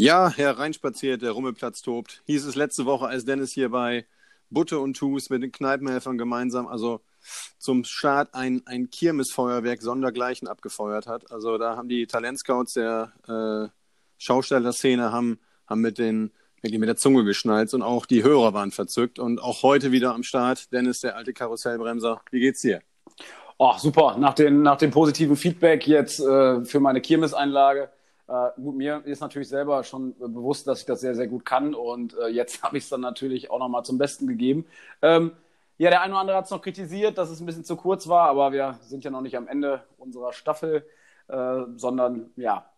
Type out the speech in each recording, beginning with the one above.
Ja, hereinspaziert, der Rummelplatz tobt. Hieß es letzte Woche, als Dennis hier bei Butte und Tus mit den Kneipenhelfern gemeinsam, also zum Start ein, ein Kirmesfeuerwerk sondergleichen abgefeuert hat. Also da haben die Talentscouts der äh, Schaustellerszene haben, haben mit den wirklich mit der Zunge geschnallt und auch die Hörer waren verzückt und auch heute wieder am Start. Dennis, der alte Karussellbremser, wie geht's dir? Oh, super. Nach, den, nach dem positiven Feedback jetzt äh, für meine Kirmeseinlage. Äh, gut, mir ist natürlich selber schon bewusst, dass ich das sehr, sehr gut kann und äh, jetzt habe ich es dann natürlich auch nochmal zum Besten gegeben. Ähm, ja, der eine oder andere hat es noch kritisiert, dass es ein bisschen zu kurz war, aber wir sind ja noch nicht am Ende unserer Staffel, äh, sondern ja,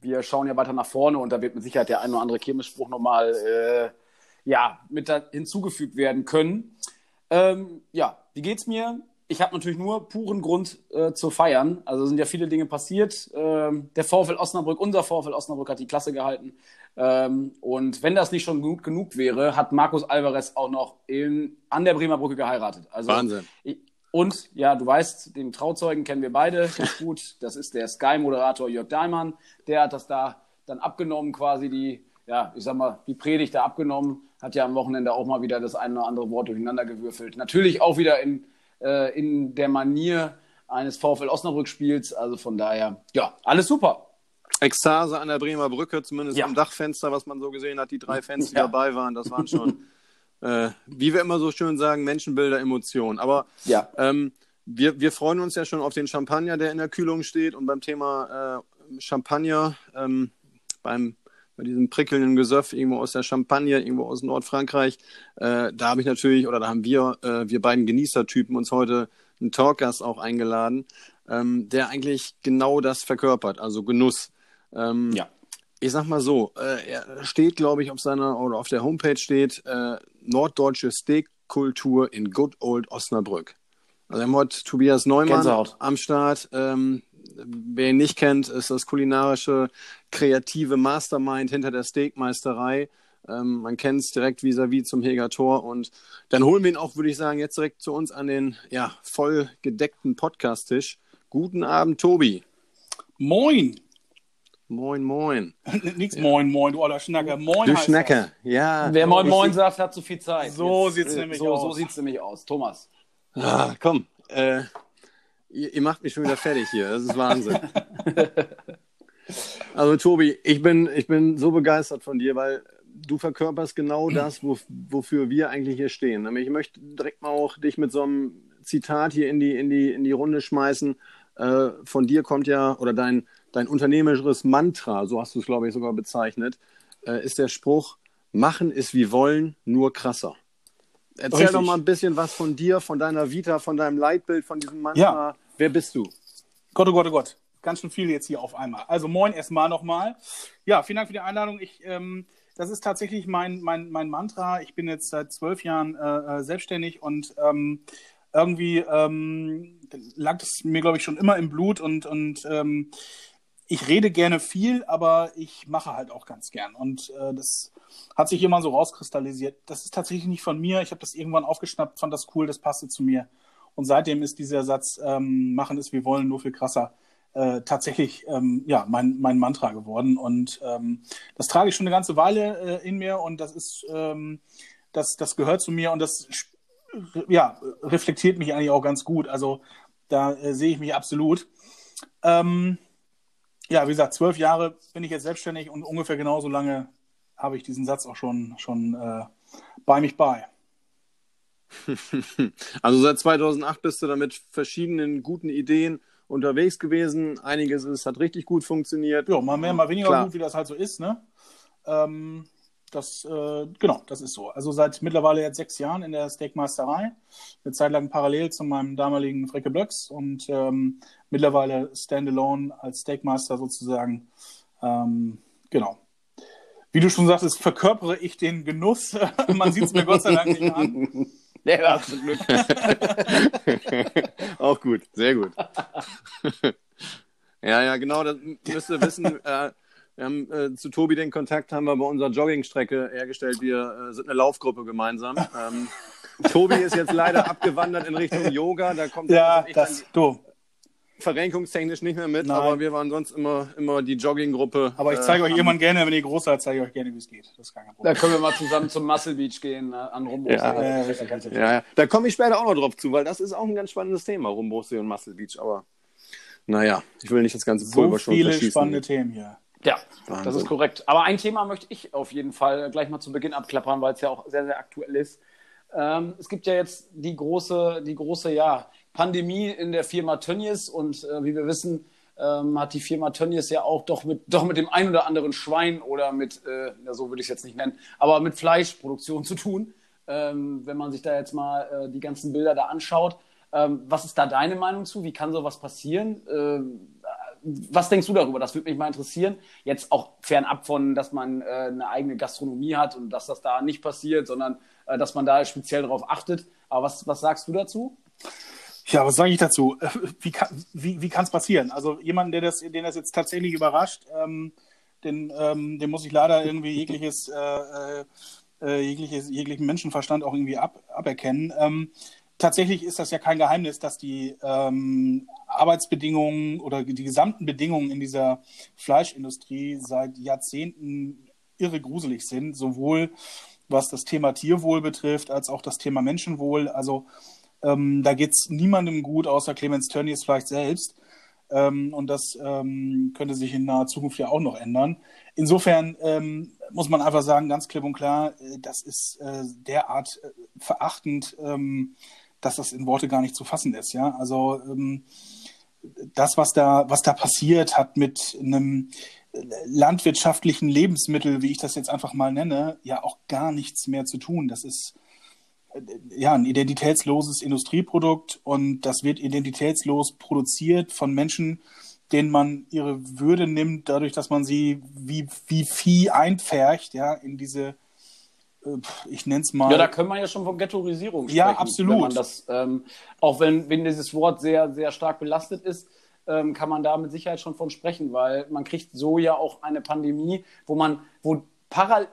wir schauen ja weiter nach vorne und da wird mit Sicherheit der ein oder andere Kirmesspruch nochmal äh, ja, mit hinzugefügt werden können. Ähm, ja, wie geht's mir? Ich habe natürlich nur puren Grund äh, zu feiern. Also sind ja viele Dinge passiert. Ähm, der VfL Osnabrück, unser VfL Osnabrück hat die Klasse gehalten. Ähm, und wenn das nicht schon gut genug wäre, hat Markus Alvarez auch noch in, an der Bremer Brücke geheiratet. Also, Wahnsinn. Ich, und ja, du weißt, den Trauzeugen kennen wir beide ganz gut. Das ist der Sky-Moderator Jörg Dahlmann. Der hat das da dann abgenommen, quasi die, ja, ich sag mal, die Predigt da abgenommen. Hat ja am Wochenende auch mal wieder das eine oder andere Wort durcheinander gewürfelt. Natürlich auch wieder in, äh, in der Manier eines VfL Osnabrück-Spiels. Also von daher, ja, alles super. Ekstase an der Bremer Brücke, zumindest ja. am Dachfenster, was man so gesehen hat. Die drei Fans, die ja. dabei waren, das waren schon äh, wie wir immer so schön sagen, Menschenbilder, Emotionen. Aber ja. ähm, wir, wir freuen uns ja schon auf den Champagner, der in der Kühlung steht. Und beim Thema äh, Champagner, ähm, beim, bei diesem prickelnden Gesöff irgendwo aus der Champagne, irgendwo aus Nordfrankreich, äh, da habe ich natürlich, oder da haben wir, äh, wir beiden Genießertypen uns heute einen Talkgast auch eingeladen, ähm, der eigentlich genau das verkörpert, also Genuss. Ähm, ja ich sag mal so, äh, er steht, glaube ich, auf seiner oder auf der Homepage steht äh, norddeutsche Steakkultur in Good Old Osnabrück. Also wir haben heute Tobias Neumann Gänsehaut. am Start. Ähm, wer ihn nicht kennt, ist das kulinarische, kreative Mastermind hinter der Steakmeisterei. Ähm, man kennt es direkt vis-à-vis -vis zum Heger Tor. Und dann holen wir ihn auch, würde ich sagen, jetzt direkt zu uns an den ja, voll gedeckten Podcast-Tisch. Guten Abend, Tobi. Moin. Moin, moin. Nix ja. moin, moin, du alter Schnacker. Moin Du Schnacker, das. ja. Wer moin, moin sagt, hat zu viel Zeit. So sieht es äh, nämlich so, aus. So sieht's nämlich aus. Thomas. Ah, komm. Äh, ihr, ihr, macht mich schon wieder fertig hier. Das ist Wahnsinn. also, Tobi, ich bin, ich bin so begeistert von dir, weil du verkörperst genau das, wo, wofür wir eigentlich hier stehen. Ich möchte direkt mal auch dich mit so einem Zitat hier in die, in die, in die Runde schmeißen. Äh, von dir kommt ja, oder dein dein unternehmerisches Mantra, so hast du es, glaube ich, sogar bezeichnet, äh, ist der Spruch, machen ist wie wollen, nur krasser. Erzähl Richtig. doch mal ein bisschen was von dir, von deiner Vita, von deinem Leitbild, von diesem Mantra. Ja. Wer bist du? Gott, oh Gott, oh Gott. Ganz schön viel jetzt hier auf einmal. Also moin erstmal nochmal. Ja, vielen Dank für die Einladung. Ich, ähm, das ist tatsächlich mein, mein, mein Mantra. Ich bin jetzt seit zwölf Jahren äh, äh selbstständig und ähm, irgendwie ähm, lag es mir, glaube ich, schon immer im Blut und, und ähm, ich rede gerne viel, aber ich mache halt auch ganz gern. Und äh, das hat sich immer so rauskristallisiert. Das ist tatsächlich nicht von mir. Ich habe das irgendwann aufgeschnappt, fand das cool, das passte zu mir. Und seitdem ist dieser Satz, ähm, machen es wir wollen, nur viel krasser, äh, tatsächlich ähm, ja, mein, mein Mantra geworden. Und ähm, das trage ich schon eine ganze Weile äh, in mir und das ist, ähm, das, das gehört zu mir und das ja, reflektiert mich eigentlich auch ganz gut. Also da äh, sehe ich mich absolut. Ähm, ja, wie gesagt, zwölf Jahre bin ich jetzt selbstständig und ungefähr genauso lange habe ich diesen Satz auch schon, schon äh, bei mich bei. Also seit 2008 bist du da mit verschiedenen guten Ideen unterwegs gewesen. Einiges ist, hat richtig gut funktioniert. Ja, mal mehr, mal weniger Klar. gut, wie das halt so ist. Ne? Ähm, das, äh, genau, das ist so. Also seit mittlerweile jetzt sechs Jahren in der Steakmeisterei. Eine Zeit lang parallel zu meinem damaligen Fricke Blöcks und ähm, mittlerweile standalone als Steakmaster sozusagen. Ähm, genau. Wie du schon sagtest, verkörpere ich den Genuss. Man sieht es mir Gott sei Dank nicht an. Ja, Glück. Auch gut, sehr gut. ja, ja, genau, das müsst ihr wissen. Äh, wir haben äh, zu Tobi den Kontakt haben wir bei unserer Joggingstrecke hergestellt. Wir äh, sind eine Laufgruppe gemeinsam. Ähm, Tobi ist jetzt leider abgewandert in Richtung Yoga. Da kommt ja, das, du. verrenkungstechnisch nicht mehr mit, Nein. aber wir waren sonst immer, immer die Jogginggruppe. Aber ich zeige äh, euch irgendwann gerne, wenn ihr groß seid, zeige ich euch gerne, wie es geht. Das ist kein Problem. Da können wir mal zusammen zum Muscle Beach gehen, ne, an Rumbrusee. Ja, ja, ja, Da komme ich später auch noch drauf zu, weil das ist auch ein ganz spannendes Thema, Rumbrusee und Muscle Beach. Aber naja, ich will nicht das ganze Pulver so schon viele spannende Themen hier. Ja, Wahnsinn. das ist korrekt. Aber ein Thema möchte ich auf jeden Fall gleich mal zu Beginn abklappern, weil es ja auch sehr, sehr aktuell ist. Ähm, es gibt ja jetzt die große, die große, ja, Pandemie in der Firma Tönnies und äh, wie wir wissen, ähm, hat die Firma Tönnies ja auch doch mit, doch mit dem ein oder anderen Schwein oder mit, äh, ja, so würde ich es jetzt nicht nennen, aber mit Fleischproduktion zu tun. Ähm, wenn man sich da jetzt mal äh, die ganzen Bilder da anschaut. Ähm, was ist da deine Meinung zu? Wie kann sowas passieren? Was denkst du darüber? Das würde mich mal interessieren. Jetzt auch fernab von, dass man äh, eine eigene Gastronomie hat und dass das da nicht passiert, sondern äh, dass man da speziell darauf achtet. Aber was, was sagst du dazu? Ja, was sage ich dazu? Wie kann wie, wie es passieren? Also jemand, der das, den das jetzt tatsächlich überrascht, ähm, den, ähm, dem muss ich leider irgendwie jegliches, äh, äh, jegliches, jeglichen Menschenverstand auch irgendwie ab, aberkennen. Ähm, tatsächlich ist das ja kein Geheimnis, dass die ähm, Arbeitsbedingungen oder die gesamten Bedingungen in dieser Fleischindustrie seit Jahrzehnten irre gruselig sind, sowohl was das Thema Tierwohl betrifft, als auch das Thema Menschenwohl. Also ähm, da geht es niemandem gut, außer Clemens Tönnies vielleicht selbst. Ähm, und das ähm, könnte sich in naher Zukunft ja auch noch ändern. Insofern ähm, muss man einfach sagen, ganz klipp und klar, äh, das ist äh, derart äh, verachtend, ähm, dass das in Worte gar nicht zu fassen ist. Ja, also ähm, das, was da, was da passiert, hat mit einem landwirtschaftlichen Lebensmittel, wie ich das jetzt einfach mal nenne, ja auch gar nichts mehr zu tun. Das ist äh, ja ein identitätsloses Industrieprodukt und das wird identitätslos produziert von Menschen, denen man ihre Würde nimmt, dadurch, dass man sie wie, wie Vieh einpfercht, ja, in diese ich nenne es mal. Ja, da können wir ja schon von Ghettoisierung sprechen. Ja, absolut. Wenn das, ähm, auch wenn, wenn dieses Wort sehr, sehr stark belastet ist, ähm, kann man da mit Sicherheit schon von sprechen, weil man kriegt so ja auch eine Pandemie, wo man, wo Paral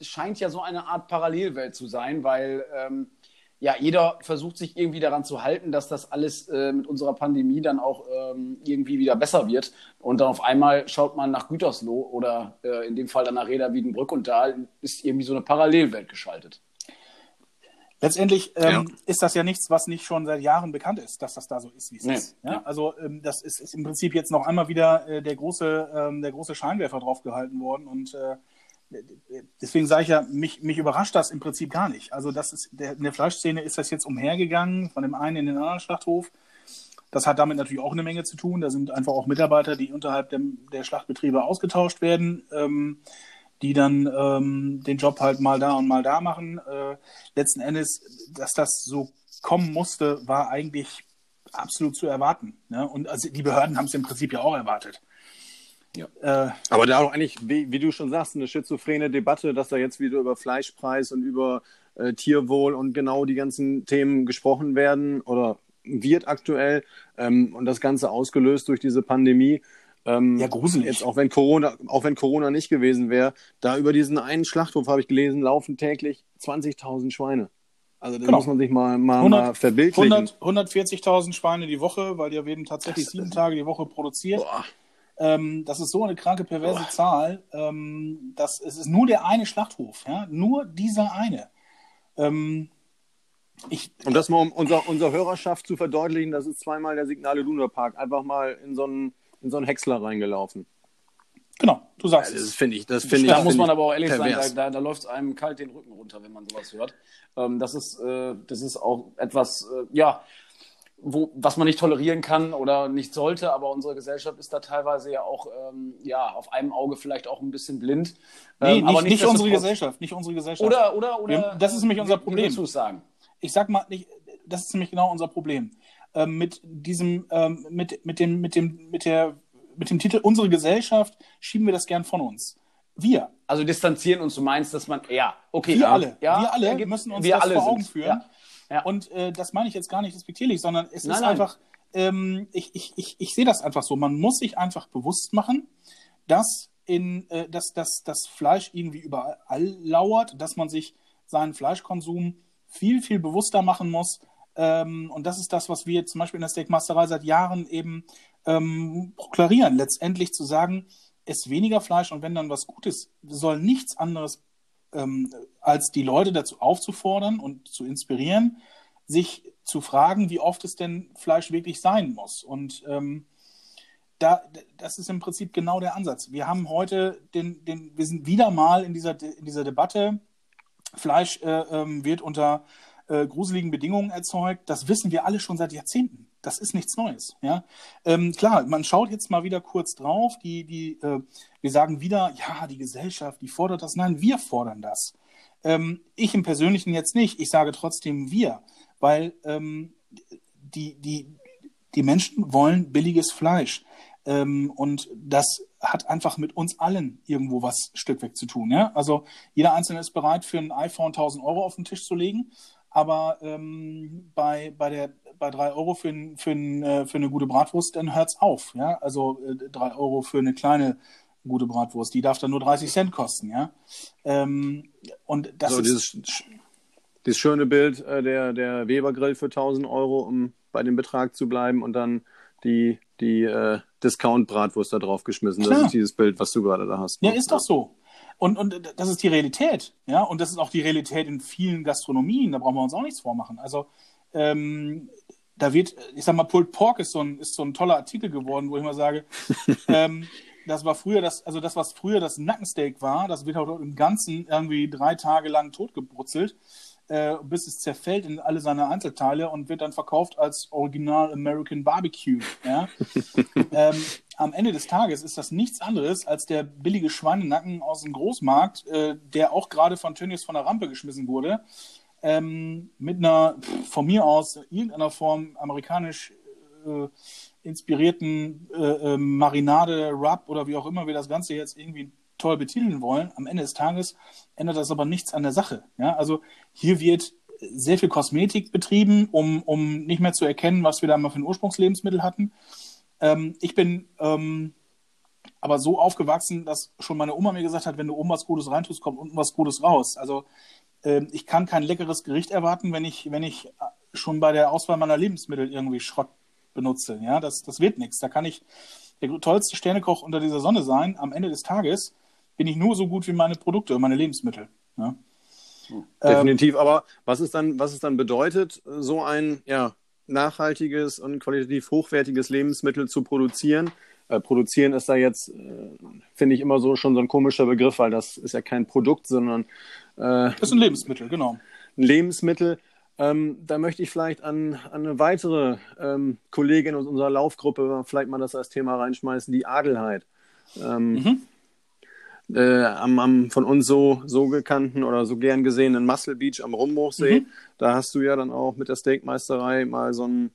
scheint ja so eine Art Parallelwelt zu sein, weil ähm, ja, jeder versucht sich irgendwie daran zu halten, dass das alles äh, mit unserer Pandemie dann auch ähm, irgendwie wieder besser wird. Und dann auf einmal schaut man nach Gütersloh oder äh, in dem Fall dann nach Reda Wiedenbrück und da ist irgendwie so eine Parallelwelt geschaltet. Letztendlich ähm, ja. ist das ja nichts, was nicht schon seit Jahren bekannt ist, dass das da so ist, wie es nee. ist. Ja? Also ähm, das ist, ist, im Prinzip jetzt noch einmal wieder äh, der große ähm, der große Scheinwerfer draufgehalten worden und äh, deswegen sage ich ja, mich, mich überrascht das im Prinzip gar nicht. Also das ist, der, in der Fleischszene ist das jetzt umhergegangen, von dem einen in den anderen Schlachthof. Das hat damit natürlich auch eine Menge zu tun. Da sind einfach auch Mitarbeiter, die unterhalb der, der Schlachtbetriebe ausgetauscht werden, ähm, die dann ähm, den Job halt mal da und mal da machen. Äh, letzten Endes, dass das so kommen musste, war eigentlich absolut zu erwarten. Ne? Und also die Behörden haben es im Prinzip ja auch erwartet. Ja. Äh, Aber da auch eigentlich, wie, wie, du schon sagst, eine schizophrene Debatte, dass da jetzt wieder über Fleischpreis und über äh, Tierwohl und genau die ganzen Themen gesprochen werden oder wird aktuell ähm, und das Ganze ausgelöst durch diese Pandemie. Ähm, ja, gruselig. Jetzt auch wenn Corona, auch wenn Corona nicht gewesen wäre, da über diesen einen Schlachthof habe ich gelesen, laufen täglich 20.000 Schweine. Also das genau. muss man sich mal, mal, 100, mal verbildlichen. 140.000 Schweine die Woche, weil die werden tatsächlich sieben Tage die Woche produziert. Boah. Ähm, das ist so eine kranke, perverse Boah. Zahl. Ähm, das, es ist nur der eine Schlachthof, ja? nur dieser eine. Ähm, ich, und das mal um unser, unserer Hörerschaft zu verdeutlichen, das ist zweimal der Signale Luna Park einfach mal in so einen, in so einen Häcksler reingelaufen. Genau, du sagst ja, das finde ich. Das find da ich, muss man aber auch ehrlich pervers. sein, da, da, da läuft einem kalt den Rücken runter, wenn man sowas hört. Ähm, das, ist, äh, das ist auch etwas, äh, ja, wo, was man nicht tolerieren kann oder nicht sollte, aber unsere Gesellschaft ist da teilweise ja auch ähm, ja, auf einem Auge vielleicht auch ein bisschen blind. Nee, ähm, nicht, nicht, nicht unsere Gesellschaft, nicht unsere Gesellschaft. Oder, oder, oder. Das ist nämlich unser Problem. Sagen? Ich sag mal, nicht, das ist nämlich genau unser Problem. Ähm, mit diesem, ähm, mit, mit dem, mit dem, mit der, mit dem Titel Unsere Gesellschaft schieben wir das gern von uns. Wir. Also distanzieren uns, du meinst, dass man, ja, okay. Wir ja, alle, ja, wir alle müssen uns wir das alle vor Augen sind, führen. Ja ja. Und äh, das meine ich jetzt gar nicht respektierlich, sondern es nein, ist nein. einfach, ähm, ich, ich, ich, ich sehe das einfach so. Man muss sich einfach bewusst machen, dass, in, äh, dass, dass das Fleisch irgendwie überall lauert, dass man sich seinen Fleischkonsum viel, viel bewusster machen muss, Ähm, und das ist das, was wir zum Beispiel in der Steakmasterei seit Jahren eben ähm, proklarieren. Letztendlich zu sagen, es weniger Fleisch und wenn dann was Gutes, soll nichts anderes ähm, als die Leute dazu aufzufordern und zu inspirieren, sich zu fragen, wie oft es denn Fleisch wirklich sein muss. Und ähm, da, das ist im Prinzip genau der Ansatz. Wir haben heute den, den wir sind wieder mal in dieser, in dieser Debatte, Fleisch äh, ähm, wird unter äh, gruseligen Bedingungen erzeugt. Das wissen wir alle schon seit Jahrzehnten. Das ist nichts Neues. Ja? Ähm, klar, man schaut jetzt mal wieder kurz drauf. Die, die, äh, wir sagen wieder, ja, die Gesellschaft, die fordert das. Nein, wir fordern das. Ähm, ich im Persönlichen jetzt nicht. Ich sage trotzdem wir, weil ähm, die, die, die Menschen wollen billiges Fleisch. Ähm, und das hat einfach mit uns allen irgendwo was Stück weg zu tun. Ja? Also jeder Einzelne ist bereit, für ein iPhone 1000 Euro auf den Tisch zu legen. Aber ähm, bei, bei, der, bei 3 Euro für, für, äh, für eine gute Bratwurst, dann hört es auf. Ja? Also äh, 3 Euro für eine kleine gute Bratwurst, die darf dann nur 30 Cent kosten. Ja? Ähm, und das so, ist, dieses, dieses schöne Bild, äh, der, der Weber-Grill für 1000 Euro, um bei dem Betrag zu bleiben und dann die, die äh, Discount-Bratwurst da drauf geschmissen. Klar. Das ist dieses Bild, was du gerade da hast. Ja, ist doch so. Und, und das ist die Realität, ja, und das ist auch die Realität in vielen Gastronomien, da brauchen wir uns auch nichts vormachen. Also ähm, da wird, ich sag mal, Pulled Pork ist so ein, ist so ein toller Artikel geworden, wo ich mal sage, ähm, das war früher das, also das, was früher das Nackensteak war, das wird auch im Ganzen irgendwie drei Tage lang totgebrutzelt äh, bis es zerfällt in alle seine Einzelteile und wird dann verkauft als Original American Barbecue. Ja? ähm, am Ende des Tages ist das nichts anderes als der billige Schweinenacken aus dem Großmarkt, äh, der auch gerade von Tönnies von der Rampe geschmissen wurde, ähm, mit einer, von mir aus, irgendeiner Form amerikanisch äh, inspirierten äh, ähm, Marinade, Rub oder wie auch immer wir das Ganze jetzt irgendwie toll betiteln wollen. Am Ende des Tages ändert das aber nichts an der Sache. Ja? Also hier wird sehr viel Kosmetik betrieben, um, um nicht mehr zu erkennen, was wir da mal für ein Ursprungslebensmittel hatten. Ähm, ich bin ähm, aber so aufgewachsen, dass schon meine Oma mir gesagt hat, wenn du oben was Gutes reintust, kommt unten was Gutes raus. Also ich kann kein leckeres Gericht erwarten, wenn ich, wenn ich schon bei der Auswahl meiner Lebensmittel irgendwie Schrott benutze. Ja, das, das wird nichts. Da kann ich der tollste Sternekoch unter dieser Sonne sein. Am Ende des Tages bin ich nur so gut wie meine Produkte und meine Lebensmittel. Ja? Definitiv, ähm, aber was es dann, was es dann bedeutet, so ein ja, nachhaltiges und qualitativ hochwertiges Lebensmittel zu produzieren. Äh, produzieren ist da jetzt, äh, finde ich, immer so schon so ein komischer Begriff, weil das ist ja kein Produkt, sondern äh, das ist ein Lebensmittel, genau. Ein Lebensmittel. Ähm, da möchte ich vielleicht an, an eine weitere ähm, Kollegin aus unserer Laufgruppe vielleicht mal das als Thema reinschmeißen, die Adelheid. Ähm, mhm äh, am, am, von uns so, so gekannten oder so gern gesehenen Muscle Beach am Rumbuchsee. Mhm. Da hast du ja dann auch mit der Steakmeisterei mal so ein,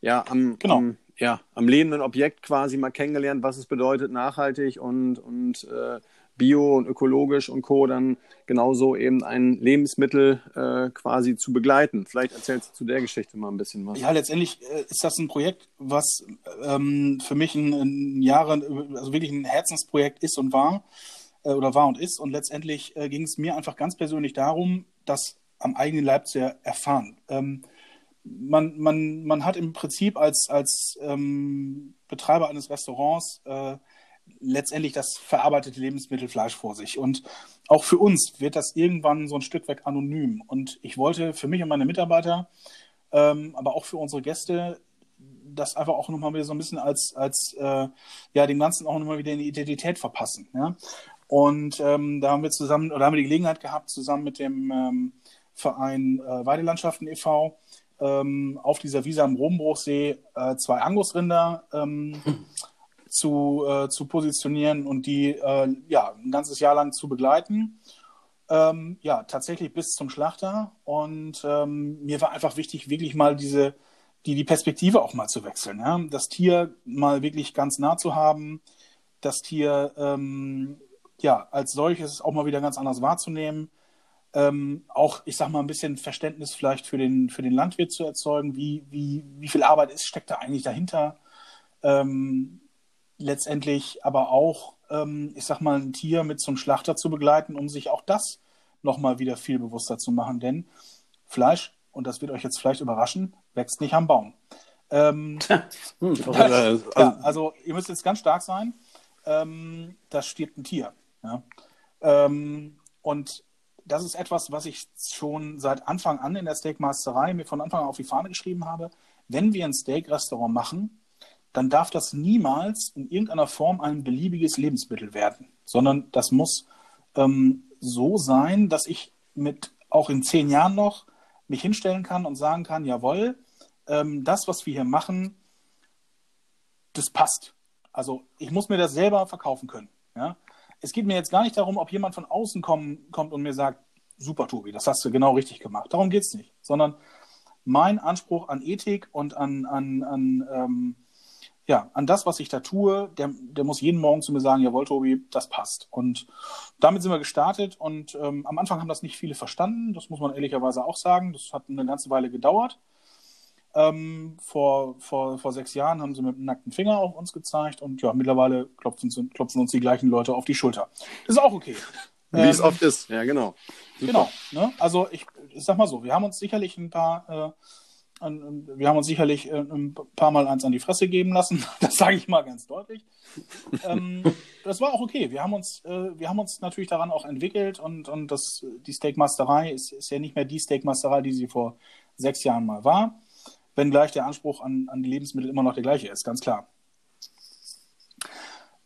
ja, am, genau. am, ja, am lebenden Objekt quasi mal kennengelernt, was es bedeutet, nachhaltig und, und äh, bio und ökologisch und Co. dann genauso eben ein Lebensmittel äh, quasi zu begleiten. Vielleicht erzählst du zu der Geschichte mal ein bisschen was. Ja, letztendlich äh, ist das ein Projekt, was ähm, für mich ein, ein Jahre, also wirklich ein Herzensprojekt ist und war äh, oder war und ist. Und letztendlich äh, ging es mir einfach ganz persönlich darum, das am eigenen Leib zu erfahren. Ähm, man, man, man hat im Prinzip als, als ähm, Betreiber eines Restaurants äh, letztendlich das verarbeitete Lebensmittelfleisch vor sich. Und auch für uns wird das irgendwann so ein Stück weg anonym. Und ich wollte für mich und meine Mitarbeiter, ähm, aber auch für unsere Gäste, das einfach auch nochmal wieder so ein bisschen als, als äh, ja, dem Ganzen auch nochmal wieder eine Identität verpassen. Ja? Und ähm, da haben wir zusammen, oder haben wir die Gelegenheit gehabt, zusammen mit dem ähm, Verein äh, Weidelandschaften e.V. Ähm, auf dieser Wiese am Rombruchsee äh, zwei Angusrinder ähm, zu, äh, zu positionieren und die äh, ja, ein ganzes Jahr lang zu begleiten. Ähm, ja, tatsächlich bis zum Schlachter. Und ähm, mir war einfach wichtig, wirklich mal diese, die, die Perspektive auch mal zu wechseln. Ja? Das Tier mal wirklich ganz nah zu haben, das Tier ähm, ja, als solches auch mal wieder ganz anders wahrzunehmen. Ähm, auch, ich sag mal, ein bisschen Verständnis vielleicht für den, für den Landwirt zu erzeugen, wie, wie, wie viel Arbeit ist, steckt da eigentlich dahinter. Ähm, letztendlich aber auch, ähm, ich sag mal, ein Tier mit zum Schlachter zu begleiten, um sich auch das nochmal wieder viel bewusster zu machen. Denn Fleisch, und das wird euch jetzt vielleicht überraschen, wächst nicht am Baum. Ähm, hm, das, ja, also ihr müsst jetzt ganz stark sein. Ähm, da stirbt ein Tier. Ja? Ähm, und das ist etwas, was ich schon seit Anfang an in der Steakmasterei mir von Anfang an auf die Fahne geschrieben habe. Wenn wir ein Steak-Restaurant machen, dann darf das niemals in irgendeiner Form ein beliebiges Lebensmittel werden, sondern das muss ähm, so sein, dass ich mit auch in zehn Jahren noch mich hinstellen kann und sagen kann, jawohl, ähm, das, was wir hier machen, das passt. Also ich muss mir das selber verkaufen können. Ja? Es geht mir jetzt gar nicht darum, ob jemand von außen kommen, kommt und mir sagt, super Tobi, das hast du genau richtig gemacht. Darum geht es nicht. Sondern mein Anspruch an Ethik und an, an, an, ähm, ja, an das, was ich da tue, der, der muss jeden Morgen zu mir sagen, jawohl, Tobi, das passt. Und damit sind wir gestartet und ähm, am Anfang haben das nicht viele verstanden, das muss man ehrlicherweise auch sagen. Das hat eine ganze Weile gedauert. Ähm, vor, vor, vor sechs Jahren haben sie mit einem nackten Finger auf uns gezeigt und ja, mittlerweile klopfen, klopfen uns die gleichen Leute auf die Schulter. Das ist auch okay. Wie ähm, es oft ist, ja, genau. Super. Genau. Ne? Also ich, ich sag mal so, wir haben uns sicherlich ein paar, äh, wir haben uns sicherlich äh, ein paar Mal eins an die Fresse geben lassen. Das sage ich mal ganz deutlich. ähm, das war auch okay. Wir haben uns, äh, wir haben uns natürlich daran auch entwickelt und, und das, die Steakmasterei ist, ist ja nicht mehr die Steakmasterei, die sie vor sechs Jahren mal war wenngleich der Anspruch an, an die Lebensmittel immer noch der gleiche ist, ganz klar.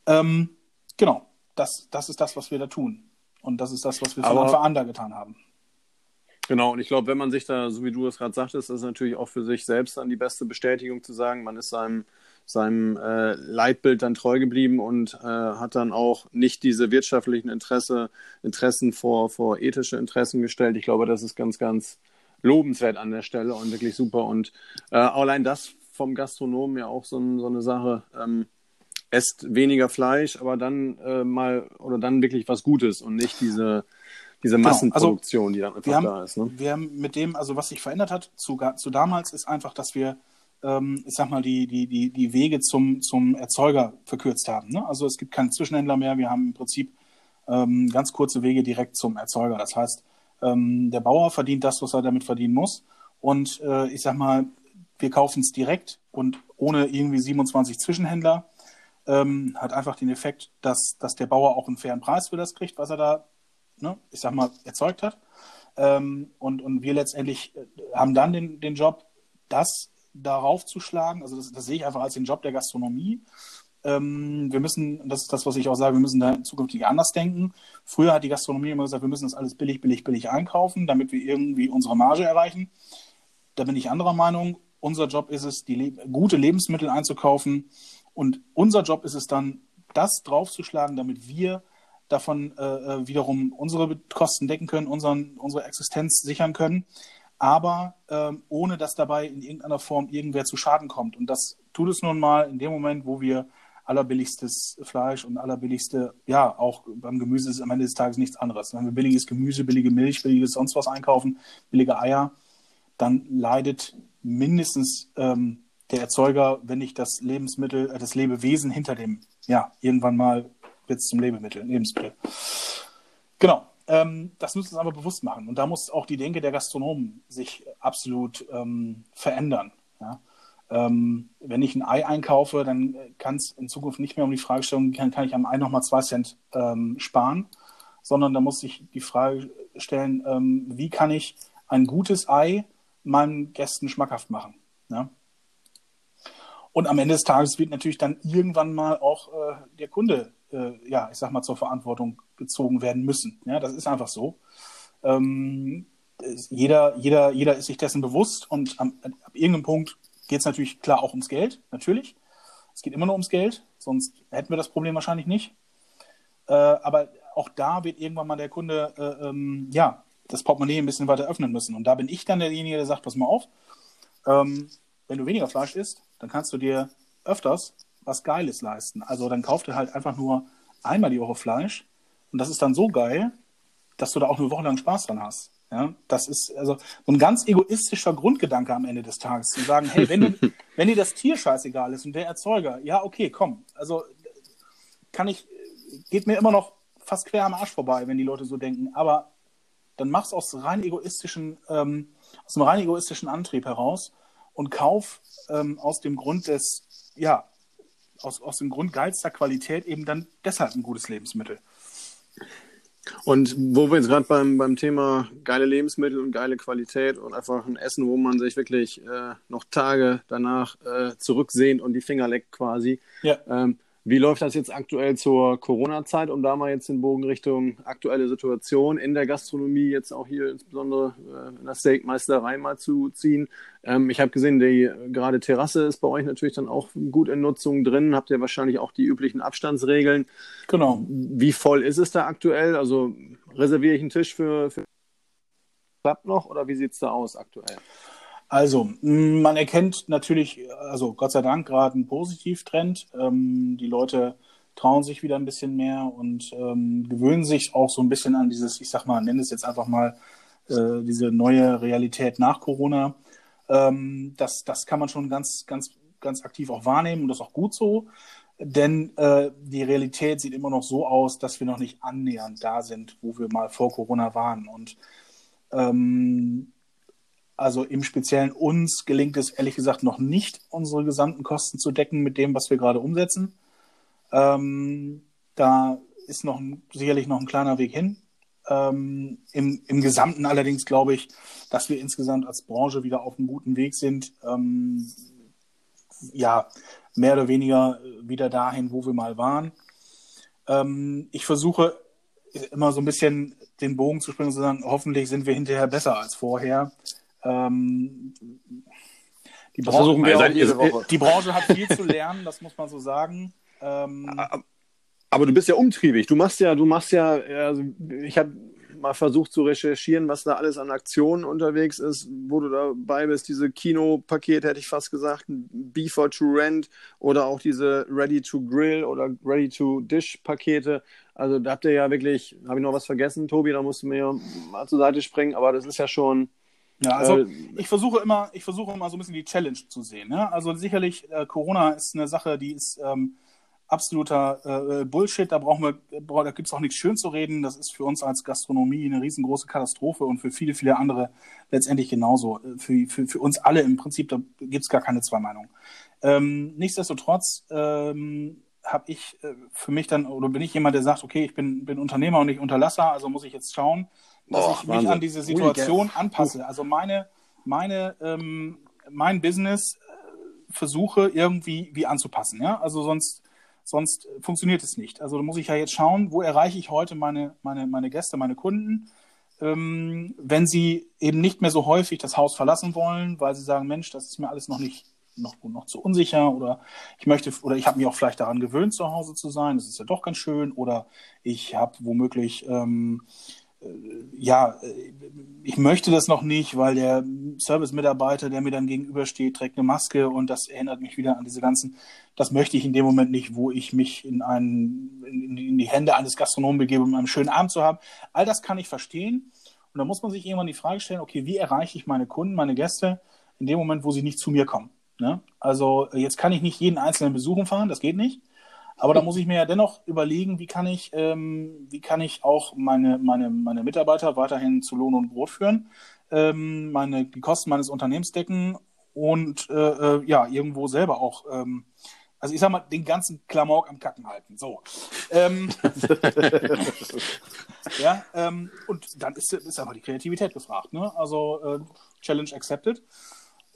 Ähm, genau, das, das ist das, was wir da tun. Und das ist das, was wir von Anfang an da getan haben. Genau, und ich glaube, wenn man sich da, so wie du es gerade sagtest, ist es natürlich auch für sich selbst dann die beste Bestätigung zu sagen, man ist seinem, seinem äh, Leitbild dann treu geblieben und äh, hat dann auch nicht diese wirtschaftlichen Interesse, Interessen vor, vor ethische Interessen gestellt. Ich glaube, das ist ganz, ganz lobenswert an der Stelle und wirklich super. Und äh, allein das vom Gastronomen ja auch so, so eine Sache. Ähm, esst weniger Fleisch, aber dann äh, mal oder dann wirklich was Gutes und nicht diese, diese Massenproduktion, genau. also, die dann einfach haben, da ist. Ne? Wir haben mit dem, also was sich verändert hat zu, zu damals, ist einfach, dass wir, ähm, ich sag mal, die, die, die, die Wege zum, zum Erzeuger verkürzt haben. Ne? Also es gibt keinen Zwischenhändler mehr, wir haben im Prinzip ähm, ganz kurze Wege direkt zum Erzeuger. Das heißt, ähm, der Bauer verdient das, was er damit verdienen muss. Und äh, ich sag mal, wir kaufen es direkt und ohne irgendwie 27 Zwischenhändler. Ähm, hat einfach den Effekt, dass, dass der Bauer auch einen fairen Preis für das kriegt, was er da, ne, ich sag mal, erzeugt hat. Ähm, und, und wir letztendlich äh, haben dann den, den Job, das darauf zu schlagen. Also das, das sehe ich einfach als den Job der Gastronomie. Ähm, wir müssen, das ist das, was ich auch sage, wir müssen da zukünftig anders denken. Früher hat die Gastronomie immer gesagt, wir müssen das alles billig, billig, billig einkaufen, damit wir irgendwie unsere Marge erreichen. Da bin ich anderer Meinung. Unser Job ist es, die Le gute Lebensmittel einzukaufen. Und unser Job ist es dann, das draufzuschlagen, damit wir davon äh, äh wiederum unsere Kosten decken können, unseren, unsere Existenz sichern können, aber ähm, ohne dass dabei in irgendeiner Form irgendwer zu Schaden kommt. Und das tut es nun mal in dem Moment, wo wir allerbilligstes Fleisch und allerbilligste, ja, auch beim Gemüse ist am Ende des Tages nichts anderes. Wenn wir billiges Gemüse, billige Milch, billiges sonst was einkaufen, billige Eier, dann leidet mindestens ähm, der Erzeuger, wenn nicht das Lebensmittel, äh, das Lebewesen hinter dem, ja, irgendwann mal es zum Lebensmittel, Lebensmittel. Genau. Ähm, das müssen wir uns aber bewusst machen. Und da muss auch die Denke der Gastronomen sich absolut ähm, verändern. Ja? Ähm, wenn ich ein Ei einkaufe, dann kann es in Zukunft nicht mehr um die Fragestellung, kann, kann ich am Ei nochmal zwei Cent ähm, sparen, sondern da muss ich die Frage stellen, ähm, wie kann ich ein gutes Ei meinen Gästen schmackhaft machen. Ja? Und am Ende des Tages wird natürlich dann irgendwann mal auch äh, der Kunde, äh, ja, ich sag mal, zur Verantwortung gezogen werden müssen. Ja, das ist einfach so. Ähm, jeder, jeder, jeder ist sich dessen bewusst und am, ab irgendeinem Punkt geht es natürlich klar auch ums Geld, natürlich. Es geht immer nur ums Geld, sonst hätten wir das Problem wahrscheinlich nicht. Äh, aber auch da wird irgendwann mal der Kunde äh, ähm, ja, das Portemonnaie ein bisschen weiter öffnen müssen. Und da bin ich dann derjenige, der sagt, pass mal auf, ähm, wenn du weniger Fleisch isst, dann kannst du dir öfters was Geiles leisten. Also dann kauf dir halt einfach nur einmal die Woche Fleisch und das ist dann so geil, dass du da auch eine Woche lang Spaß dran hast. Ja, das ist also so ein ganz egoistischer Grundgedanke am Ende des Tages, zu sagen, hey, wenn, du, wenn dir das Tier scheißegal ist und der Erzeuger, ja, okay, komm, also kann ich, geht mir immer noch fast quer am Arsch vorbei, wenn die Leute so denken, aber dann mach's aus rein egoistischen, ähm, aus einem rein egoistischen Antrieb heraus und kauf ähm, aus dem Grund des, ja, aus, aus dem Grund geilster Qualität eben dann deshalb ein gutes Lebensmittel. Und wo wir jetzt gerade beim, beim Thema geile Lebensmittel und geile Qualität und einfach ein Essen, wo man sich wirklich äh, noch Tage danach äh, zurücksehnt und die Finger leckt quasi. Ja. Ähm, wie läuft das jetzt aktuell zur Corona-Zeit, um da mal jetzt den Bogen Richtung aktuelle Situation in der Gastronomie, jetzt auch hier insbesondere äh, in der Steakmeisterei mal zu ziehen? Ähm, ich habe gesehen, die gerade Terrasse ist bei euch natürlich dann auch gut in Nutzung drin. Habt ihr wahrscheinlich auch die üblichen Abstandsregeln? Genau. Wie voll ist es da aktuell? Also reserviere ich einen Tisch für, für klappt noch oder wie sieht es da aus aktuell? Also, man erkennt natürlich, also Gott sei Dank gerade einen Positivtrend. Ähm, die Leute trauen sich wieder ein bisschen mehr und ähm, gewöhnen sich auch so ein bisschen an dieses, ich sag mal, nenne es jetzt einfach mal, äh, diese neue Realität nach Corona. Ähm, das, das kann man schon ganz, ganz, ganz aktiv auch wahrnehmen und das auch gut so. Denn äh, die Realität sieht immer noch so aus, dass wir noch nicht annähernd da sind, wo wir mal vor Corona waren. Und ähm, also im Speziellen uns gelingt es ehrlich gesagt noch nicht, unsere gesamten Kosten zu decken mit dem, was wir gerade umsetzen. Ähm, da ist noch ein, sicherlich noch ein kleiner Weg hin. Ähm, im, Im Gesamten allerdings glaube ich, dass wir insgesamt als Branche wieder auf einem guten Weg sind. Ähm, ja, mehr oder weniger wieder dahin, wo wir mal waren. Ähm, ich versuche immer so ein bisschen den Bogen zu springen und zu sagen, hoffentlich sind wir hinterher besser als vorher. Ähm, die, Branche, auch, die, Branche, hat viel zu lernen, das muss man so sagen. Ähm, aber du bist ja umtriebig. Du machst ja, du machst ja, also ich habe mal versucht zu recherchieren, was da alles an Aktionen unterwegs ist, wo du dabei bist. Diese Kinopakete hätte ich fast gesagt, Before to Rent oder auch diese Ready to Grill oder Ready to Dish Pakete. Also da habt ihr ja wirklich, habe ich noch was vergessen, Tobi, da musst du mir mal zur Seite springen, aber das ist ja schon ja, also äh, ich versuche immer, ich versuche immer so ein bisschen die Challenge zu sehen. Ne? Also sicherlich, äh, Corona ist eine Sache, die ist ähm, absoluter äh, Bullshit. Da brauchen wir, da gibt es auch nichts schön zu reden. Das ist für uns als Gastronomie eine riesengroße Katastrophe und für viele, viele andere letztendlich genauso. Äh, für, für, für uns alle im Prinzip, da gibt es gar keine zwei Meinungen. Ähm, nichtsdestotrotz ähm, habe ich äh, für mich dann, oder bin ich jemand, der sagt, okay, ich bin, bin Unternehmer und nicht Unterlasser, also muss ich jetzt schauen, dass oh, ich mich an diese Situation anpasse. Also meine, meine, ähm, mein Business äh, versuche irgendwie wie anzupassen. Ja? Also sonst, sonst funktioniert es nicht. Also da muss ich ja jetzt schauen, wo erreiche ich heute meine, meine, meine Gäste, meine Kunden, ähm, wenn sie eben nicht mehr so häufig das Haus verlassen wollen, weil sie sagen, Mensch, das ist mir alles noch nicht noch, noch zu unsicher oder ich möchte oder ich habe mich auch vielleicht daran gewöhnt, zu Hause zu sein. Das ist ja doch ganz schön oder ich habe womöglich ähm, äh, ja, äh, ich möchte das noch nicht, weil der Service-Mitarbeiter, der mir dann gegenübersteht, trägt eine Maske und das erinnert mich wieder an diese ganzen, das möchte ich in dem Moment nicht, wo ich mich in, einen, in, in die Hände eines Gastronomen begebe, um einen schönen Abend zu haben. All das kann ich verstehen. Und da muss man sich irgendwann die Frage stellen, okay, wie erreiche ich meine Kunden, meine Gäste in dem Moment, wo sie nicht zu mir kommen? Ne? Also jetzt kann ich nicht jeden einzelnen besuchen fahren, das geht nicht. Aber da muss ich mir ja dennoch überlegen, wie kann ich, ähm, wie kann ich auch meine, meine, meine Mitarbeiter weiterhin zu Lohn und Brot führen, ähm, meine, die Kosten meines Unternehmens decken und äh, äh, ja, irgendwo selber auch, ähm, also ich sag mal, den ganzen Klamauk am Kacken halten. So. Ähm, ja, ähm, und dann ist, ist aber die Kreativität gefragt. Ne? Also äh, Challenge accepted.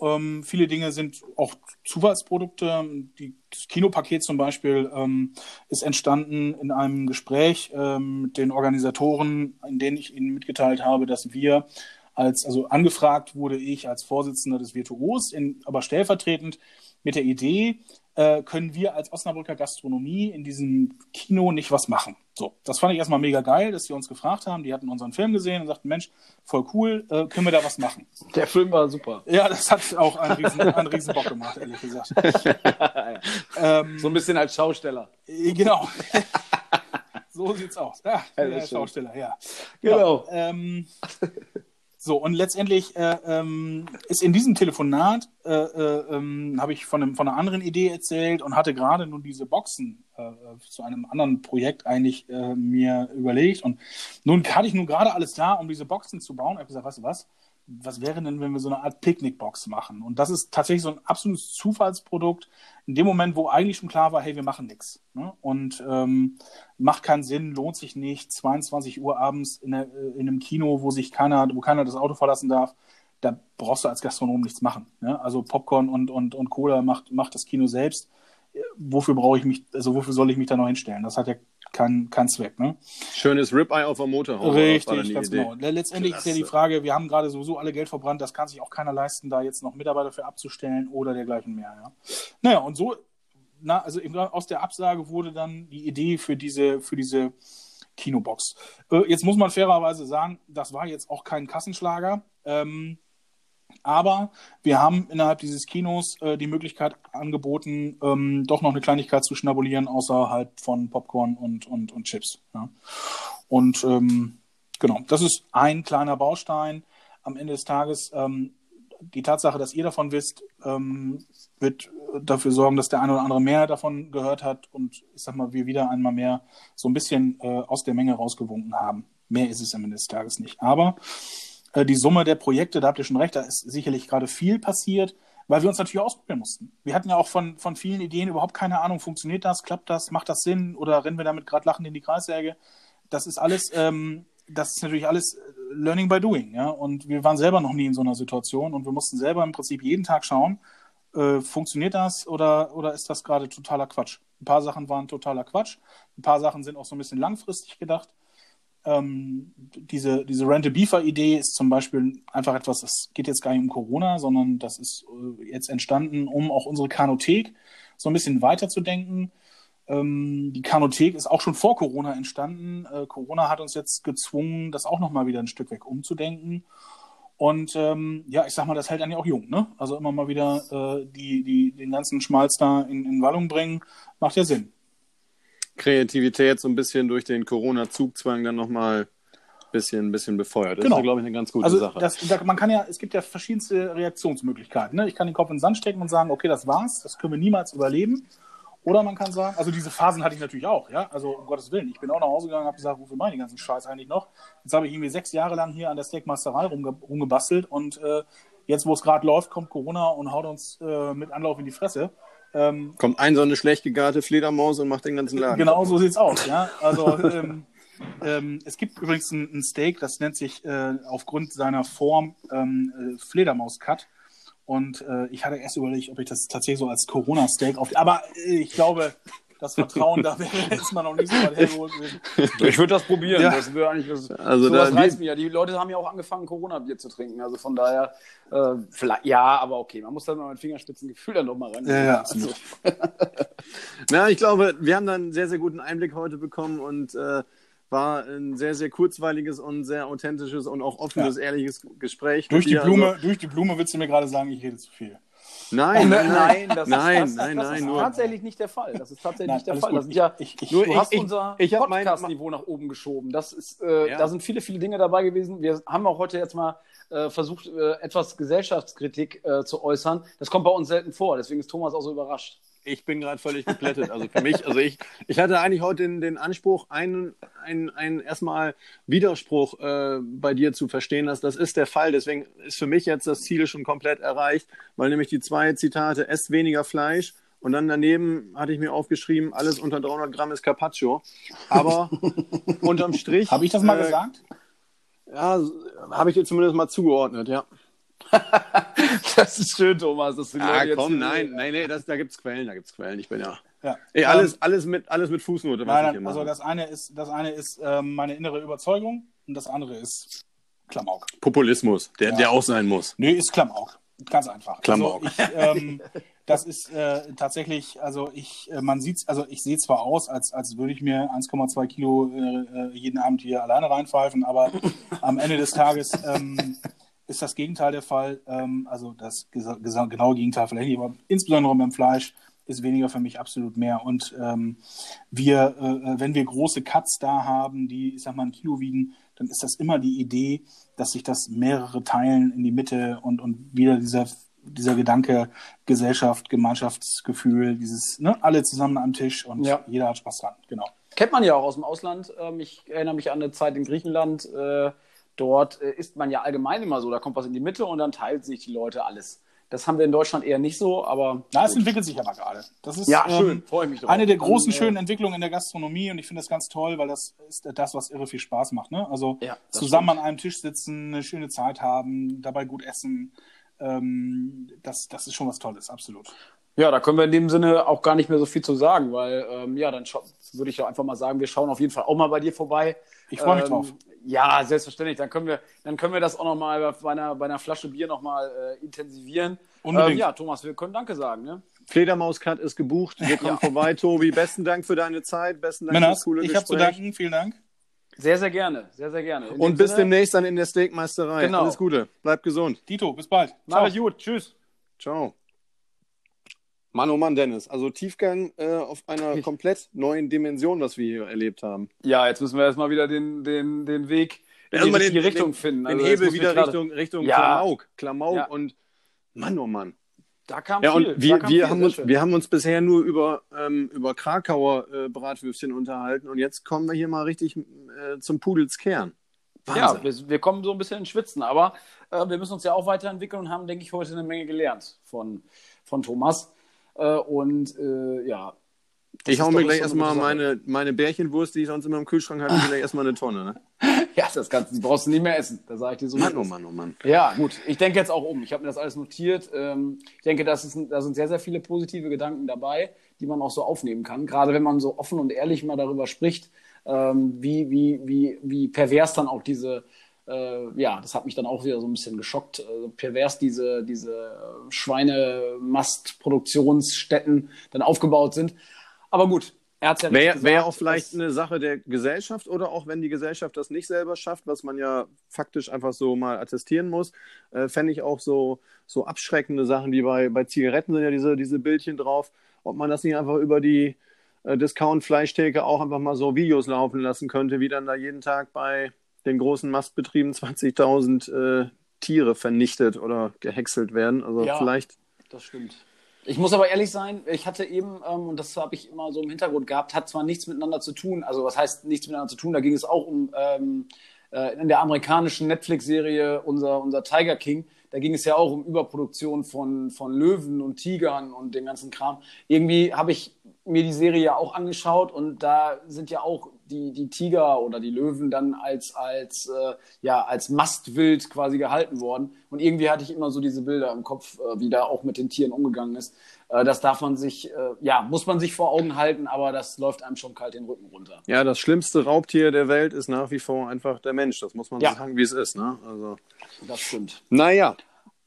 Ähm, viele Dinge sind auch Zufallsprodukte. Die, das Kinopaket zum Beispiel ähm, ist entstanden in einem Gespräch ähm, mit den Organisatoren, in denen ich ihnen mitgeteilt habe, dass wir als, also angefragt wurde ich als Vorsitzender des Virtuos, in, aber stellvertretend mit der Idee, äh, können wir als Osnabrücker Gastronomie in diesem Kino nicht was machen. So, das fand ich erstmal mega geil, dass sie uns gefragt haben. Die hatten unseren Film gesehen und sagten, Mensch, voll cool, äh, können wir da was machen? Der Film war super. Ja, das hat auch einen riesen, einen riesen Bock gemacht, ehrlich gesagt. ähm, so ein bisschen als Schausteller. Äh, genau. so sieht's aus. Ja, der Schausteller, ja. Genau. genau. Ähm, so, und letztendlich äh, ähm, ist in diesem Telefonat, äh, äh, ähm, habe ich von, einem, von einer anderen Idee erzählt und hatte gerade nun diese Boxen äh, zu einem anderen Projekt eigentlich äh, mir überlegt. Und nun hatte ich nun gerade alles da, um diese Boxen zu bauen. Ich habe gesagt, weißt du was, was wäre denn, wenn wir so eine Art Picknickbox machen? Und das ist tatsächlich so ein absolutes Zufallsprodukt. In dem Moment, wo eigentlich schon klar war, hey, wir machen nichts. Ne? Und ähm, macht keinen Sinn, lohnt sich nicht, 22 Uhr abends in, eine, äh, in, einem Kino, wo sich keiner, wo keiner das Auto verlassen darf, da brauchst du als Gastronom nichts machen. Ne? Also Popcorn und, und, und Cola macht, macht das Kino selbst. Wofür brauche ich mich, also wofür soll ich mich da noch hinstellen? Das hat ja keinen kein Zweck. Ne? Schönes Rip-Eye auf der Motorhaube. Richtig, ganz Idee. genau. Letztendlich Klasse. ist ja die Frage, wir haben gerade sowieso alle Geld verbrannt, das kann sich auch keiner leisten, da jetzt noch Mitarbeiter für abzustellen oder dergleichen mehr. Ja? Naja, und so, na, also aus der Absage wurde dann die Idee für diese, für diese Kinobox. Äh, jetzt muss man fairerweise sagen, das war jetzt auch kein Kassenschlager. Ähm, aber wir haben innerhalb dieses Kinos äh, die Möglichkeit angeboten, ähm, doch noch eine Kleinigkeit zu schnabulieren, außerhalb von Popcorn und, und, und Chips. Ja. Und ähm, genau, das ist ein kleiner Baustein. Am Ende des Tages, ähm, die Tatsache, dass ihr davon wisst, ähm, wird dafür sorgen, dass der eine oder andere mehr davon gehört hat und ich sag mal, wir wieder einmal mehr so ein bisschen äh, aus der Menge rausgewunken haben. Mehr ist es am Ende des Tages nicht. Aber äh, die Summe der Projekte, da habt ihr schon recht, da ist sicherlich gerade viel passiert, weil wir uns natürlich ausprobieren mussten. Wir hatten ja auch von, von vielen Ideen überhaupt keine Ahnung, funktioniert das, klappt das, macht das Sinn oder rennen wir damit gerade lachend in die Kreissäge. Das ist alles, ähm, das ist natürlich alles äh, Learning by Doing, ja. Und wir waren selber noch nie in so einer Situation und wir mussten selber im Prinzip jeden Tag schauen, äh, funktioniert das oder, oder ist das gerade totaler Quatsch? Ein paar Sachen waren totaler Quatsch, ein paar Sachen sind auch so ein bisschen langfristig gedacht. Ähm, diese, diese Rent-a-Beaver-Idee ist zum Beispiel einfach etwas, das geht jetzt gar nicht um Corona, sondern das ist äh, jetzt entstanden, um auch unsere Kanothek so ein bisschen weiterzudenken. Ähm, die Kanothek ist auch schon vor Corona entstanden. Äh, Corona hat uns jetzt gezwungen, das auch nochmal wieder ein Stück weg umzudenken. Und ähm, ja, ich sag mal, das hält eigentlich auch jung, ne? Also immer mal wieder äh, die, die, den ganzen Schmalz da in, in Wallung bringen, macht ja Sinn. Kreativität so ein bisschen durch den Corona-Zugzwang dann nochmal ein bisschen, bisschen befeuert. Das genau. ist, glaube ich, eine ganz gute also Sache. Das, man kann ja, es gibt ja verschiedenste Reaktionsmöglichkeiten. Ne? Ich kann den Kopf in den Sand stecken und sagen, okay, das war's, das können wir niemals überleben. Oder man kann sagen, also diese Phasen hatte ich natürlich auch, ja. Also um Gottes Willen, ich bin auch nach Hause gegangen und habe gesagt, wofür den ganzen Scheiß eigentlich noch? Jetzt habe ich irgendwie sechs Jahre lang hier an der Steakmasterei rumge rumgebastelt und äh, jetzt, wo es gerade läuft, kommt Corona und haut uns äh, mit Anlauf in die Fresse. Ähm, Kommt ein so eine schlecht gegarte Fledermaus und macht den ganzen Laden. Genau so sieht's aus, ja. Also ähm, ähm, es gibt übrigens ein, ein, Steak, das nennt sich äh, aufgrund seiner Form ähm, äh, Fledermaus-Cut. Und äh, ich hatte erst überlegt, ob ich das tatsächlich so als Corona-Steak auf. Aber äh, ich glaube, das Vertrauen, da wäre jetzt mal noch nicht so weit hergeholt gewesen. Ich würde das probieren. Ja. Das wäre eigentlich das, also sowas da, reizt mich ja. Die Leute haben ja auch angefangen, Corona-Bier zu trinken. Also von daher, äh, vielleicht, ja, aber okay, man muss dann mal mit Fingerspitzengefühl dann nochmal rein. Ja, ja, also. Na, ich glaube, wir haben dann einen sehr, sehr guten Einblick heute bekommen und äh, war ein sehr, sehr kurzweiliges und sehr authentisches und auch offenes, ja. ehrliches Gespräch. Durch die, Blume, also, durch die Blume willst du mir gerade sagen, ich rede zu viel. Nein, nein, nein, das nein, ist, das, nein, das nein, ist tatsächlich nicht der Fall. Das ist tatsächlich nein, nicht der Fall. Das sind ja, ich, ich, du ich, hast ich, unser Podcast-Niveau nach oben geschoben. Das ist, äh, ja. Da sind viele, viele Dinge dabei gewesen. Wir haben auch heute jetzt mal äh, versucht, äh, etwas Gesellschaftskritik äh, zu äußern. Das kommt bei uns selten vor. Deswegen ist Thomas auch so überrascht. Ich bin gerade völlig geplättet. Also für mich, also ich, ich hatte eigentlich heute den, den Anspruch, einen, einen, einen erstmal Widerspruch äh, bei dir zu verstehen, dass das ist der Fall. Deswegen ist für mich jetzt das Ziel schon komplett erreicht, weil nämlich die zwei Zitate, esst weniger Fleisch und dann daneben hatte ich mir aufgeschrieben, alles unter 300 Gramm ist Carpaccio. Aber unterm Strich. Habe ich das mal äh, gesagt? Ja, habe ich dir zumindest mal zugeordnet, ja. das ist schön, Thomas. Dass du ah, komm, nein, nein, nein, das, da es Quellen, da gibt es Quellen. Ich bin ja. ja. Ey, alles, ähm, alles, mit, alles mit Fußnote, was nein, ich hier mache. Also das eine ist, das eine ist ähm, meine innere Überzeugung und das andere ist Klamauk. Populismus, der, ja. der auch sein muss. Nee, ist Klamauk. Ganz einfach. Klamauk. Also ich, ähm, das ist äh, tatsächlich, also ich, äh, man sieht also ich sehe zwar aus, als, als würde ich mir 1,2 Kilo äh, äh, jeden Abend hier alleine reinpfeifen, aber am Ende des Tages ähm, ist das Gegenteil der Fall. Ähm, also das genaue Gegenteil vielleicht nicht, aber insbesondere beim Fleisch ist weniger für mich absolut mehr. Und ähm, wir, äh, wenn wir große Cuts da haben, die, ich sag mal, ein Kilo wiegen, dann ist das immer die Idee, dass sich das mehrere teilen in die Mitte und, und wieder dieser, dieser Gedanke Gesellschaft, Gemeinschaftsgefühl, dieses, ne, alle zusammen am Tisch und ja. jeder hat Spaß dran, genau. Kennt man ja auch aus dem Ausland. Ähm, ich erinnere mich an eine Zeit in Griechenland, äh, Dort äh, ist man ja allgemein immer so, da kommt was in die Mitte und dann teilt sich die Leute alles. Das haben wir in Deutschland eher nicht so, aber. Na, es entwickelt sich aber gerade. Das ist ja, schön, ähm, freue mich drauf. Eine der großen, und, äh, schönen Entwicklungen in der Gastronomie und ich finde das ganz toll, weil das ist das, was irre viel Spaß macht. Ne? Also ja, zusammen stimmt. an einem Tisch sitzen, eine schöne Zeit haben, dabei gut essen. Ähm, das, das ist schon was Tolles, absolut. Ja, da können wir in dem Sinne auch gar nicht mehr so viel zu sagen, weil ähm, ja, dann würde ich doch einfach mal sagen, wir schauen auf jeden Fall auch mal bei dir vorbei. Ich freue mich ähm, drauf. Ja, selbstverständlich. Dann können wir, dann können wir das auch nochmal bei einer, bei einer Flasche Bier nochmal äh, intensivieren. Unbedingt. Ähm, ja, Thomas, wir können Danke sagen. Ne? Fledermaus-Cut ist gebucht. Wir kommen ja. vorbei, Tobi. Besten Dank für deine Zeit. Besten Dank Männers, für das coole ich Gespräch. Ich habe zu danken. Vielen Dank. Sehr, sehr gerne. Sehr, sehr gerne. In Und bis Sinne... demnächst dann in der Steakmeisterei. Genau. Alles Gute. Bleib gesund. Dito, bis bald. Mach gut. Tschüss. Ciao. Mann, oh Mann, Dennis. Also Tiefgang äh, auf einer komplett neuen Dimension, was wir hier erlebt haben. Ja, jetzt müssen wir erstmal wieder den, den, den Weg in die, den, Richtung den, finden. Also den Hebel wieder Richtung, Richtung ja. Klamauk. Klamauk ja. und Mann, oh Mann. Da kam ja, viel. Und wir, wir, viel, haben uns, wir haben uns bisher nur über, ähm, über Krakauer äh, Bratwürstchen unterhalten und jetzt kommen wir hier mal richtig äh, zum Pudelskern. Wahnsinn. Ja, wir, wir, kommen so ein bisschen ins Schwitzen, aber äh, wir müssen uns ja auch weiterentwickeln und haben, denke ich, heute eine Menge gelernt von, von Thomas. Äh, und äh, ja. Ich hau mir gleich erstmal meine, meine Bärchenwurst, die ich sonst immer im Kühlschrank hatte, gleich erstmal eine Tonne. Ne? ja, das kannst, die brauchst du nicht mehr essen. Da sage ich dir so. Mann, oh Mann, oh Mann. Ja, gut. Ich denke jetzt auch um. Ich habe mir das alles notiert. Ähm, ich denke, das ist, da sind sehr, sehr viele positive Gedanken dabei, die man auch so aufnehmen kann. Gerade wenn man so offen und ehrlich mal darüber spricht, ähm, wie, wie, wie, wie pervers dann auch diese äh, ja, das hat mich dann auch wieder so ein bisschen geschockt, äh, pervers diese, diese Schweinemastproduktionsstätten dann aufgebaut sind. Aber gut, er hat ja Wäre wär auch vielleicht eine Sache der Gesellschaft oder auch wenn die Gesellschaft das nicht selber schafft, was man ja faktisch einfach so mal attestieren muss, äh, fände ich auch so, so abschreckende Sachen wie bei, bei Zigaretten sind ja diese, diese Bildchen drauf, ob man das nicht einfach über die äh, Discount-Fleischtheke auch einfach mal so Videos laufen lassen könnte, wie dann da jeden Tag bei den großen Mastbetrieben 20.000 äh, Tiere vernichtet oder gehäckselt werden. Also ja, vielleicht. Das stimmt. Ich muss aber ehrlich sein, ich hatte eben, ähm, und das habe ich immer so im Hintergrund gehabt, hat zwar nichts miteinander zu tun, also was heißt nichts miteinander zu tun, da ging es auch um ähm, äh, in der amerikanischen Netflix-Serie unser, unser Tiger King, da ging es ja auch um Überproduktion von, von Löwen und Tigern und den ganzen Kram. Irgendwie habe ich mir die Serie ja auch angeschaut und da sind ja auch die, die Tiger oder die Löwen dann als, als, äh, ja, als Mastwild quasi gehalten worden. Und irgendwie hatte ich immer so diese Bilder im Kopf, äh, wie da auch mit den Tieren umgegangen ist. Äh, das darf man sich, äh, ja, muss man sich vor Augen halten, aber das läuft einem schon kalt den Rücken runter. Ja, das schlimmste Raubtier der Welt ist nach wie vor einfach der Mensch. Das muss man ja. sagen, wie es ist. Ne? Also, das stimmt. Naja.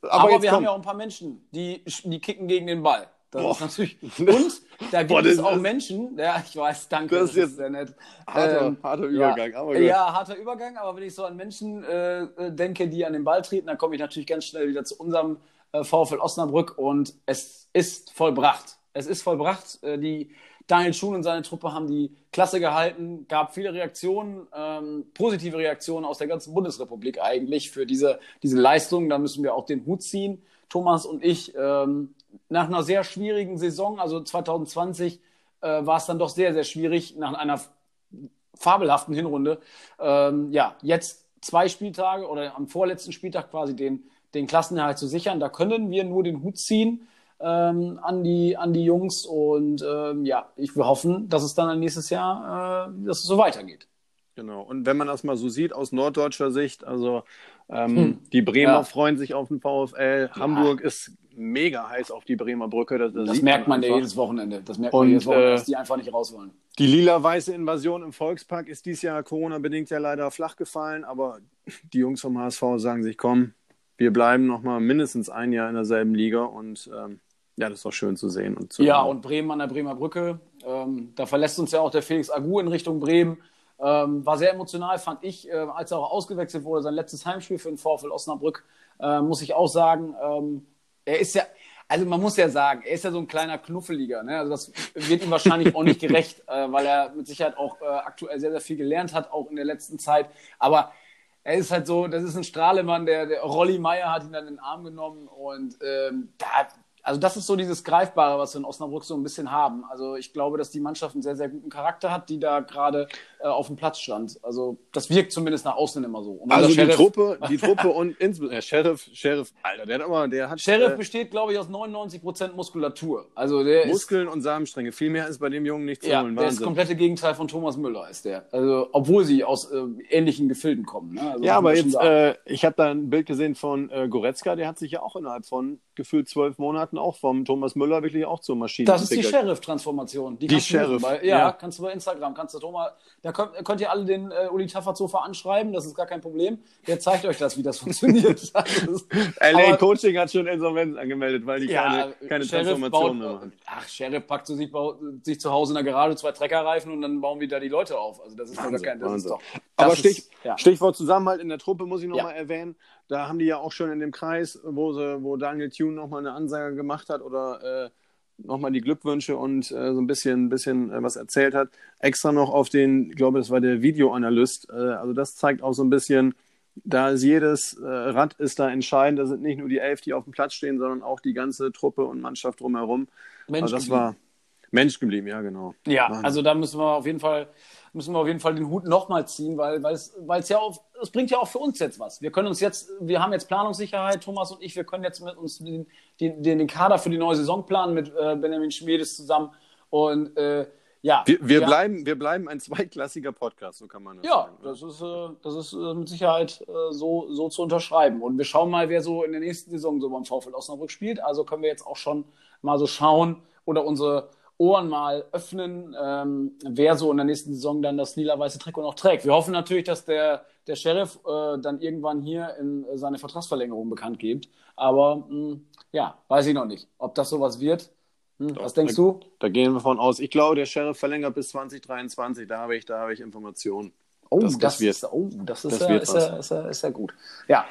Aber, aber wir komm. haben ja auch ein paar Menschen, die, die kicken gegen den Ball. Das Boah. ist natürlich. Und da gibt Boah, es auch Menschen, ja, ich weiß, danke, das ist jetzt sehr nett. Harter, ähm, harter Übergang, ja, aber. Ja, harter Übergang, aber wenn ich so an Menschen äh, äh, denke, die an den Ball treten, dann komme ich natürlich ganz schnell wieder zu unserem äh, VfL Osnabrück und es ist vollbracht. Es ist vollbracht. Äh, die Daniel Schuhn und seine Truppe haben die Klasse gehalten, gab viele Reaktionen, ähm, positive Reaktionen aus der ganzen Bundesrepublik eigentlich für diese, diese Leistung. Da müssen wir auch den Hut ziehen. Thomas und ich ähm, nach einer sehr schwierigen Saison, also 2020, äh, war es dann doch sehr, sehr schwierig nach einer fabelhaften Hinrunde. Ähm, ja, jetzt zwei Spieltage oder am vorletzten Spieltag quasi den, den Klassenerhalt zu sichern. Da können wir nur den Hut ziehen ähm, an, die, an die Jungs und ähm, ja, ich will hoffen, dass es dann nächstes Jahr, äh, dass es so weitergeht. Genau. Und wenn man das mal so sieht aus norddeutscher Sicht, also ähm, hm. die Bremer ja. freuen sich auf den VfL, ja. Hamburg ist mega heiß auf die Bremer Brücke. Das, das, das merkt man, ja jedes Wochenende. Das merkt man jedes Wochenende, äh, dass die einfach nicht raus wollen. Die lila-weiße Invasion im Volkspark ist dieses Jahr Corona-bedingt ja leider flach gefallen, aber die Jungs vom HSV sagen sich, komm, wir bleiben noch mal mindestens ein Jahr in derselben Liga und ähm, ja, das ist doch schön zu sehen. Und zu ja, hören. und Bremen an der Bremer Brücke, ähm, da verlässt uns ja auch der Felix Agu in Richtung Bremen. Ähm, war sehr emotional, fand ich, äh, als er auch ausgewechselt wurde, sein letztes Heimspiel für den VfL Osnabrück, äh, muss ich auch sagen, ähm, er ist ja, also man muss ja sagen, er ist ja so ein kleiner Knuffeliger. Ne? Also das wird ihm wahrscheinlich auch nicht gerecht, äh, weil er mit Sicherheit auch äh, aktuell sehr, sehr viel gelernt hat, auch in der letzten Zeit. Aber er ist halt so, das ist ein Strahlemann, der, der Rolli Meier hat ihn dann in den Arm genommen und ähm, da, also das ist so dieses Greifbare, was wir in Osnabrück so ein bisschen haben. Also ich glaube, dass die Mannschaft einen sehr, sehr guten Charakter hat, die da gerade äh, auf dem Platz stand. Also das wirkt zumindest nach außen immer so. also die Sheriff, Truppe, die Truppe und insbesondere Sheriff, Sheriff, Alter, der hat immer, der hat. Sheriff äh, besteht, glaube ich, aus 99% Muskulatur. Also der Muskeln ist, und Samenstränge. Viel mehr ist bei dem Jungen nicht zu ja, holen. Der ist das komplette Gegenteil von Thomas Müller ist der. Also obwohl sie aus äh, ähnlichen Gefilden kommen. Ne? Also, ja, aber jetzt, äh, ich habe da ein Bild gesehen von äh, Goretzka, der hat sich ja auch innerhalb von gefühlt zwölf Monaten auch vom Thomas Müller wirklich auch zur Maschine. Das ist die Sheriff-Transformation. Die, die Sheriff. Bei, ja, ja, kannst du bei Instagram, kannst du Thomas, da könnt, könnt ihr alle den äh, Uli Tafferzofer anschreiben, das ist gar kein Problem. Der zeigt euch das, wie das funktioniert. LA Coaching hat schon Insolvenz angemeldet, weil die ja, keine, keine Transformation mehr machen. Ach, Sheriff packt so sich, sich zu Hause in der Garage zwei Treckerreifen und dann bauen wir da die Leute auf. Also das ist Wahnsinn, kein, das ist doch. Aber Stich, ist, ja. Stichwort Zusammenhalt in der Truppe muss ich nochmal ja. erwähnen. Da haben die ja auch schon in dem Kreis, wo sie, wo Daniel Thune nochmal eine Ansage gemacht hat oder äh, nochmal die Glückwünsche und äh, so ein bisschen, bisschen äh, was erzählt hat, extra noch auf den, ich glaube, das war der Videoanalyst. Äh, also das zeigt auch so ein bisschen, da ist jedes äh, Rad ist da entscheidend. Da sind nicht nur die elf, die auf dem Platz stehen, sondern auch die ganze Truppe und Mannschaft drumherum. Mensch also das geblieben. war Mensch geblieben, ja genau. Ja, Wahnsinn. also da müssen wir auf jeden Fall müssen wir auf jeden Fall den Hut nochmal ziehen, weil, weil es, weil es ja auch, es bringt ja auch für uns jetzt was. Wir können uns jetzt, wir haben jetzt Planungssicherheit, Thomas und ich, wir können jetzt mit uns den, den, den Kader für die neue Saison planen mit äh, Benjamin Schmiedes zusammen und äh, ja. Wir, wir ja. bleiben, wir bleiben ein zweitklassiger Podcast, so kann man das ja, sagen. Ja, das ist, äh, das ist äh, mit Sicherheit äh, so, so zu unterschreiben. Und wir schauen mal, wer so in der nächsten Saison so beim VfL Osnabrück spielt. Also können wir jetzt auch schon mal so schauen oder unsere Ohren mal öffnen, ähm, wer so in der nächsten Saison dann das lila-weiße Trikot noch trägt. Wir hoffen natürlich, dass der, der Sheriff äh, dann irgendwann hier in seine Vertragsverlängerung bekannt gibt. Aber mh, hm, ja, weiß ich noch nicht, ob das sowas wird. Hm, Doch, was denkst da, du? Da gehen wir von aus. Ich glaube, der Sheriff verlängert bis 2023. Da habe ich, da habe ich Informationen. Oh, das, das, wird, ist, oh, das ist, das ja, ist, ja, ist, ja, ist ja gut. Ja,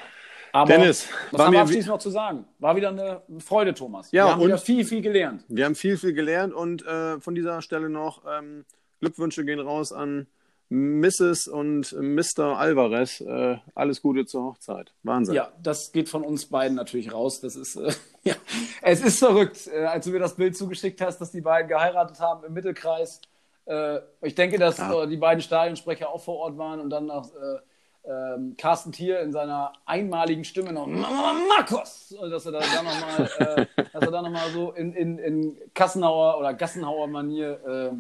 aber Dennis, was haben wir abschließend noch zu sagen? War wieder eine Freude, Thomas. Ja, wir haben wieder viel, viel gelernt. Wir haben viel, viel gelernt und äh, von dieser Stelle noch ähm, Glückwünsche gehen raus an Mrs. und Mr. Alvarez. Äh, alles Gute zur Hochzeit. Wahnsinn. Ja, das geht von uns beiden natürlich raus. Das ist, äh, ja, es ist verrückt, äh, als du mir das Bild zugeschickt hast, dass die beiden geheiratet haben im Mittelkreis. Äh, ich denke, dass ja. die beiden Stadionsprecher auch vor Ort waren und dann nach ähm, Carsten Thier in seiner einmaligen Stimme noch Markus, dass er da, da nochmal, äh, dass er da nochmal so in, in, in Kassenauer oder Gassenhauer Manier äh,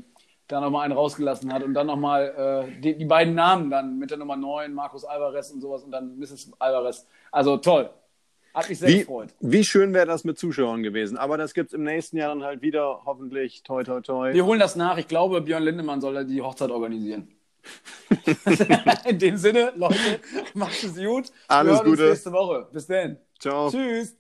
da nochmal einen rausgelassen hat und dann nochmal äh, die, die beiden Namen dann mit der Nummer 9, Markus Alvarez und sowas und dann Mrs. Alvarez. Also toll. Hat mich sehr wie, gefreut. Wie schön wäre das mit Zuschauern gewesen. Aber das gibt es im nächsten Jahr dann halt wieder, hoffentlich. Toi, toi, toi. Wir holen das nach. Ich glaube, Björn Lindemann soll die Hochzeit organisieren. In dem Sinne, Leute, macht es gut. Alles Wir hören Gute. Uns nächste Woche. Bis dann. Ciao. Tschüss.